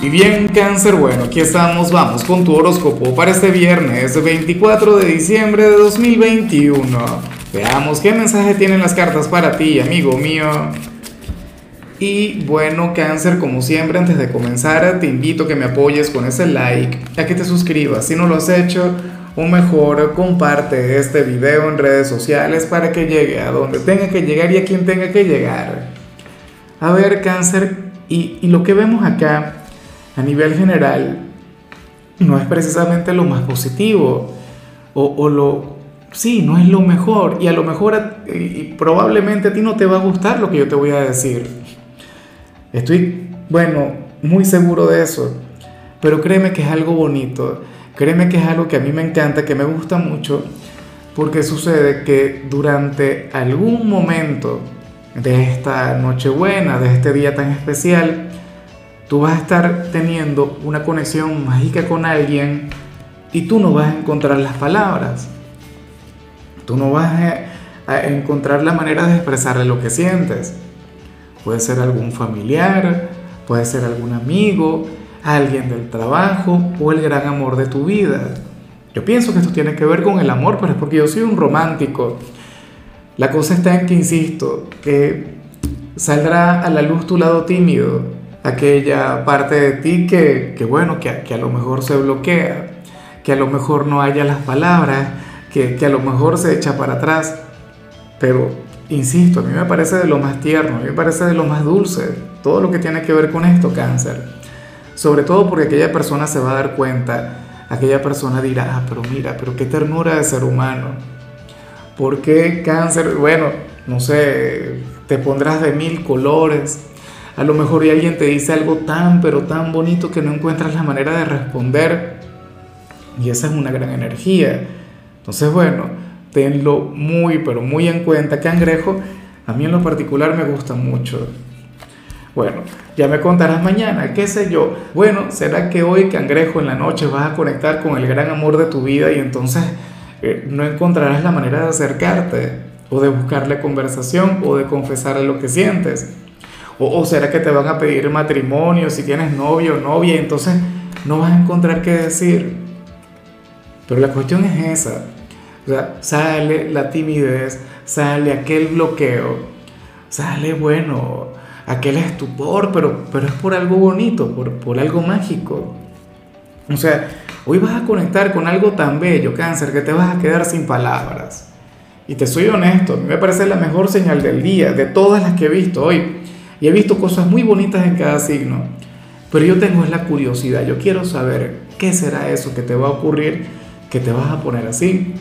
Y bien, cáncer, bueno, aquí estamos, vamos con tu horóscopo para este viernes 24 de diciembre de 2021. Veamos qué mensaje tienen las cartas para ti, amigo mío. Y bueno, cáncer, como siempre, antes de comenzar, te invito a que me apoyes con ese like, a que te suscribas si no lo has hecho, o mejor, comparte este video en redes sociales para que llegue a donde tenga que llegar y a quien tenga que llegar. A ver, cáncer, y, y lo que vemos acá a nivel general no es precisamente lo más positivo o, lo, sí, no es lo mejor y a lo mejor y probablemente a ti no te va a gustar lo que yo te voy a decir. Estoy, bueno, muy seguro de eso, pero créeme que es algo bonito, créeme que es algo que a mí me encanta, que me gusta mucho, porque sucede que durante algún momento de esta Nochebuena, de este día tan especial, tú vas a estar teniendo una conexión mágica con alguien y tú no vas a encontrar las palabras. Tú no vas a, encontrar la manera de expresarle lo que sientes. Puede ser algún familiar, puede ser algún amigo, alguien del trabajo o el gran amor de tu vida. Yo pienso que esto tiene que ver con el amor, pero es porque yo soy un romántico. La cosa está en que, insisto, que saldrá a la luz tu lado tímido, aquella parte de ti que, que bueno, que, que, a lo mejor se bloquea, que a lo mejor no haya las palabras, que, que, a lo mejor se echa para atrás. Pero, insisto, a mí me parece de lo más tierno, a mí me parece de lo más dulce, todo lo que tiene que ver con esto, cáncer. Sobre todo porque aquella persona se va a dar cuenta, aquella persona dirá, ah, pero mira, pero qué ternura de ser humano. ¿Por qué cáncer? Bueno, no sé, te pondrás de mil colores, a lo mejor y alguien te dice algo tan, pero tan bonito que no encuentras la manera de responder. Y esa es una gran energía. Entonces, bueno, tenlo muy, pero muy en cuenta. Cangrejo, a mí en lo particular me gusta mucho. Bueno, ya me contarás mañana, qué sé yo. Bueno, ¿será que hoy, cangrejo, en la noche vas a conectar con el gran amor de tu vida y entonces eh, no encontrarás la manera de acercarte o de buscarle conversación o de confesarle lo que sientes? O, será que te van a pedir matrimonio si tienes novio o novia, entonces no vas a encontrar qué decir. Pero la cuestión es esa. O sea, sale la timidez, sale aquel bloqueo, sale, bueno, aquel estupor, pero, pero es por algo bonito, por, por algo mágico. O sea, hoy vas a conectar con algo tan bello, cáncer, que te vas a quedar sin palabras. Y te soy honesto, a mí me parece la mejor señal del día, de todas las que he visto hoy. Y he visto cosas muy bonitas en cada signo. Pero yo tengo la curiosidad, yo quiero saber qué será eso que te va a ocurrir, que te vas a poner así.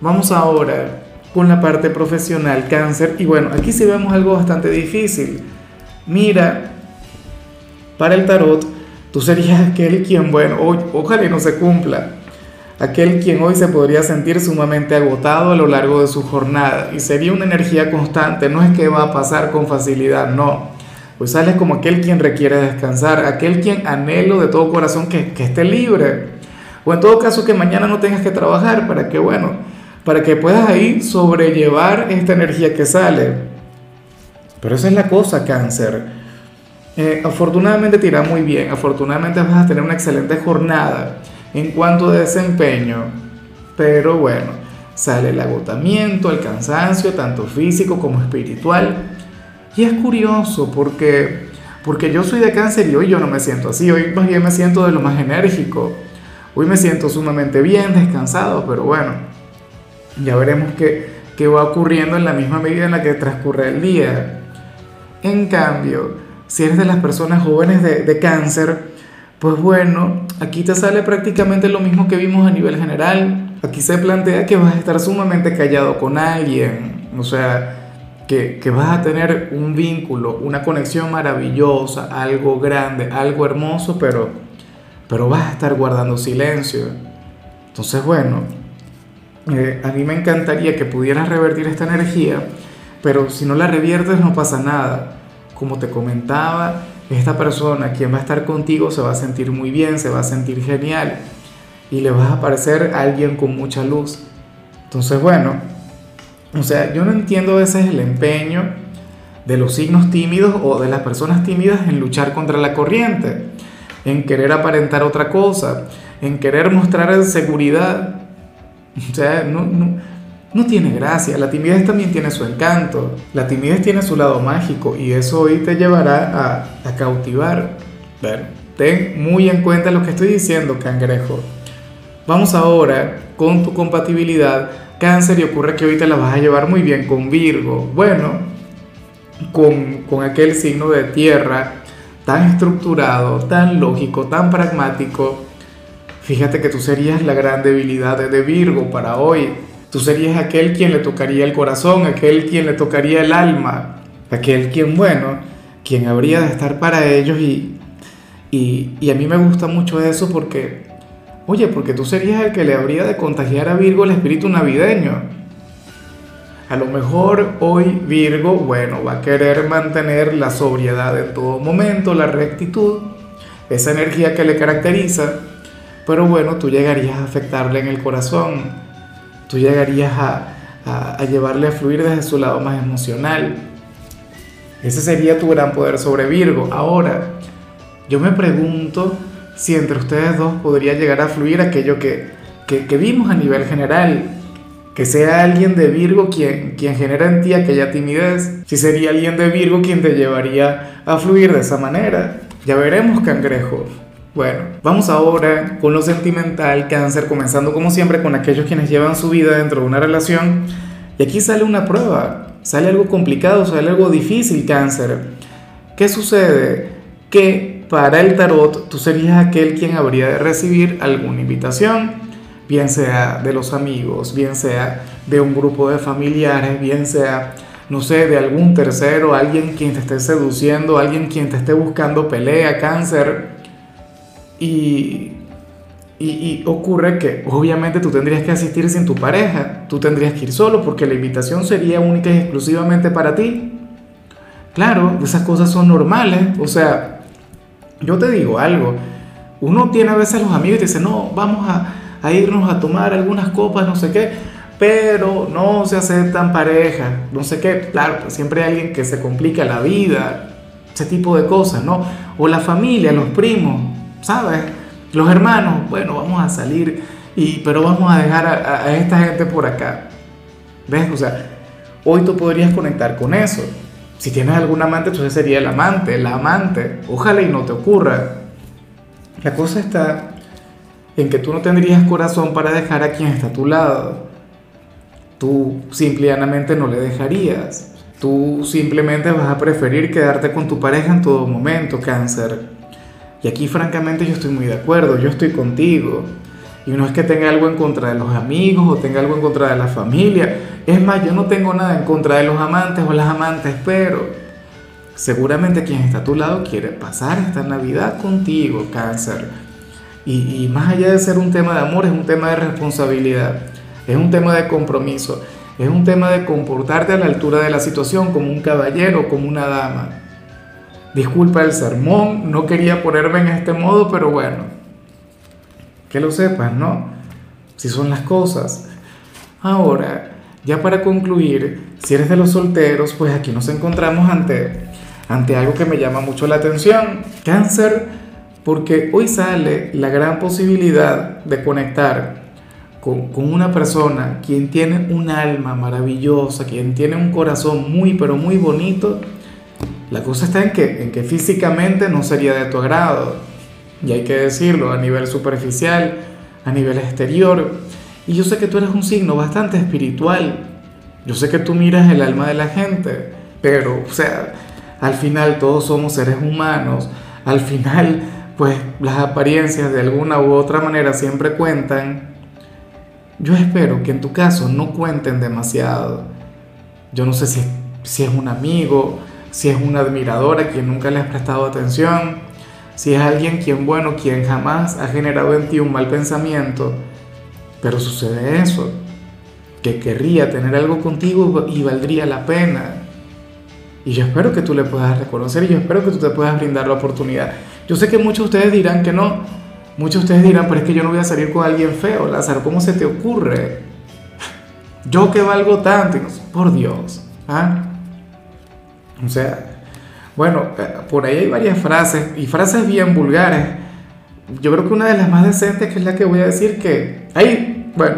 Vamos ahora con la parte profesional, cáncer. Y bueno, aquí sí vemos algo bastante difícil. Mira, para el tarot, tú serías aquel quien, bueno, ojalá y no se cumpla aquel quien hoy se podría sentir sumamente agotado a lo largo de su jornada y sería una energía constante, no es que va a pasar con facilidad, no. Pues sales como aquel quien requiere descansar, aquel quien anhelo de todo corazón que, que esté libre. O en todo caso que mañana no tengas que trabajar para que, bueno, para que puedas ahí sobrellevar esta energía que sale. Pero esa es la cosa, cáncer. Eh, afortunadamente te irá muy bien, afortunadamente vas a tener una excelente jornada en cuanto a desempeño, pero bueno, sale el agotamiento, el cansancio, tanto físico como espiritual. Y es curioso porque, porque yo soy de cáncer y hoy yo no me siento así, hoy más bien me siento de lo más enérgico. Hoy me siento sumamente bien, descansado, pero bueno, ya veremos qué, qué va ocurriendo en la misma medida en la que transcurre el día. En cambio, si eres de las personas jóvenes de, de cáncer, pues bueno, aquí te sale prácticamente lo mismo que vimos a nivel general. Aquí se plantea que vas a estar sumamente callado con alguien, o sea, que, vas a tener un vínculo, una conexión maravillosa, algo grande, algo hermoso, pero, pero vas a estar guardando silencio. Entonces, bueno, eh, a mí me encantaría que pudieras revertir esta energía, pero si no la reviertes no pasa nada. Como te comentaba, esta persona, quien va a estar contigo, se va a sentir muy bien, se va a sentir genial y le vas a parecer alguien con mucha luz. Entonces, bueno, o sea, yo no entiendo a veces el empeño de los signos tímidos o de las personas tímidas en luchar contra la corriente, en querer aparentar otra cosa, en querer mostrar seguridad. O sea, no, no tiene gracia. La timidez también tiene su encanto. La timidez tiene su lado mágico y eso hoy te llevará a, a cautivar. ten muy en cuenta lo que estoy diciendo, cangrejo. Vamos ahora con tu compatibilidad. Cáncer y ocurre que hoy te la vas a llevar muy bien con Virgo. Bueno, con, con aquel signo de tierra tan estructurado, tan lógico, tan pragmático. Fíjate que tú serías la gran debilidad de Virgo para hoy. Tú serías aquel quien le tocaría el corazón, aquel quien le tocaría el alma, aquel quien, bueno, quien habría de estar para ellos y, y, y a mí me gusta mucho eso porque, oye, porque tú serías el que le habría de contagiar a Virgo el espíritu navideño. A lo mejor hoy Virgo, bueno, va a querer mantener la sobriedad en todo momento, la rectitud, esa energía que le caracteriza, pero bueno, tú llegarías a afectarle en el corazón tú llegarías a, a, llevarle a fluir desde su lado más emocional. Ese sería tu gran poder sobre Virgo. Ahora, yo me pregunto si entre ustedes dos podría llegar a fluir aquello que, que, que vimos a nivel general. Que sea alguien de Virgo quien, quien genera en ti aquella timidez. Si sería alguien de Virgo quien te llevaría a fluir de esa manera. Ya veremos, cangrejo. Bueno, vamos ahora con lo sentimental, cáncer, comenzando como siempre con aquellos quienes llevan su vida dentro de una relación. Y aquí sale una prueba, sale algo complicado, sale algo difícil, cáncer. ¿Qué sucede? Que para el tarot tú serías aquel quien habría de recibir alguna invitación, bien sea de los amigos, bien sea de un grupo de familiares, bien sea, no sé, de algún tercero, alguien quien te esté seduciendo, alguien quien te esté buscando pelea, cáncer y, ocurre que obviamente tú tendrías que asistir sin tu pareja, tú tendrías que ir solo porque la invitación sería única y exclusivamente para ti. Claro, esas cosas son normales, o sea, yo te digo algo, uno tiene a veces los amigos y dice, no, vamos a, a irnos a tomar algunas copas, no sé qué, pero no se aceptan parejas, no sé qué, claro, pues siempre hay alguien que se complica la vida, ese tipo de cosas, ¿no? O la familia, los primos, ¿sabes? Los hermanos, bueno, vamos a salir, y, pero vamos a dejar a, esta gente por acá. ¿Ves? O sea, hoy tú podrías conectar con eso. Si tienes algún amante, entonces sería el amante, la amante. Ojalá y no te ocurra. La cosa está en que tú no tendrías corazón para dejar a quien está a tu lado. Tú simplemente no le dejarías. Tú simplemente vas a preferir quedarte con tu pareja en todo momento, cáncer. Y aquí francamente yo estoy muy de acuerdo, yo estoy contigo. Y no es que tenga algo en contra de los amigos o tenga algo en contra de la familia. Es más, yo no tengo nada en contra de los amantes o las amantes, pero seguramente quien está a tu lado quiere pasar esta Navidad contigo, cáncer. Y, y más allá de ser un tema de amor, es un tema de responsabilidad, es un tema de compromiso, es un tema de comportarte a la altura de la situación como un caballero, como una dama. Disculpa el sermón, no quería ponerme en este modo, pero bueno, que lo sepas, ¿no? Si son las cosas. Ahora, ya para concluir, si eres de los solteros, pues aquí nos encontramos ante, ante algo que me llama mucho la atención. Cáncer, porque hoy sale la gran posibilidad de conectar con, con, una persona quien tiene un alma maravillosa, quien tiene un corazón muy, pero muy bonito la cosa está en que, en que físicamente no sería de tu agrado, y hay que decirlo, a nivel superficial, a nivel exterior. Y yo sé que tú eres un signo bastante espiritual, yo sé que tú miras el alma de la gente, pero, o sea, al final todos somos seres humanos, al final, pues las apariencias de alguna u otra manera siempre cuentan. Yo espero que en tu caso no cuenten demasiado. Yo no sé si, si es un amigo, si es una admiradora quien nunca le has prestado atención, si es alguien quien, bueno, quien jamás ha generado en ti un mal pensamiento, pero sucede eso, que querría tener algo contigo y valdría la pena. Y yo espero que tú le puedas reconocer y yo espero que tú te puedas brindar la oportunidad. Yo sé que muchos de ustedes dirán que no, muchos de ustedes dirán, pero es que yo no voy a salir con alguien feo, Lázaro, ¿cómo se te ocurre? Yo que valgo tanto, por Dios, ¿ah? O sea, bueno, eh, por ahí hay varias frases y frases bien vulgares. Yo creo que una de las más decentes, que es la que voy a decir, que hay, bueno,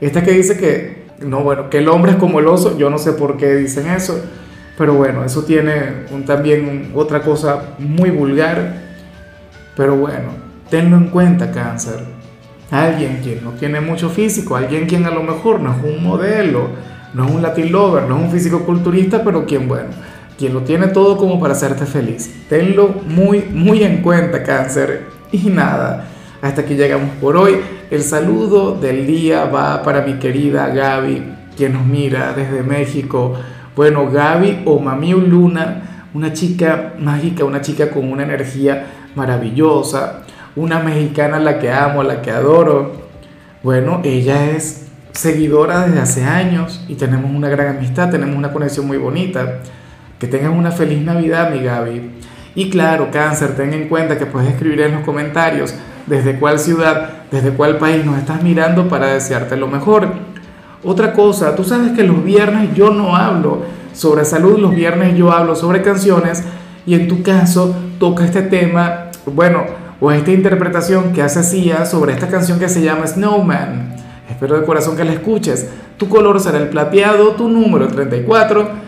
esta que dice que, no, bueno, que el hombre es como el oso, yo no sé por qué dicen eso, pero bueno, eso tiene también otra cosa muy vulgar, pero bueno, tenlo en cuenta, cáncer. Alguien quien no tiene mucho físico, alguien quien a lo mejor no es un modelo, no es un Latin lover, no es un físico culturista, pero quien, bueno, quien lo tiene todo como para hacerte feliz. Tenlo muy, muy en cuenta, cáncer. Y nada, hasta aquí llegamos por hoy. El saludo del día va para mi querida Gaby, quien nos mira desde México. Bueno, Gaby o Mamiu Luna, una chica mágica, una chica con una energía maravillosa, una mexicana a la que amo, a la que adoro. Bueno, ella es seguidora desde hace años y tenemos una gran amistad, tenemos una conexión muy bonita. Que tengas una feliz Navidad, mi Gaby. Y claro, cáncer, ten en cuenta que puedes escribir en los comentarios desde cuál ciudad, desde cuál país nos estás mirando para desearte lo mejor. Otra cosa, tú sabes que los viernes yo no hablo sobre salud, los viernes yo hablo sobre canciones y en tu caso toca este tema, bueno, o esta interpretación que hace Sia sobre esta canción que se llama Snowman. Espero de corazón que la escuches. Tu color será el plateado, tu número el 34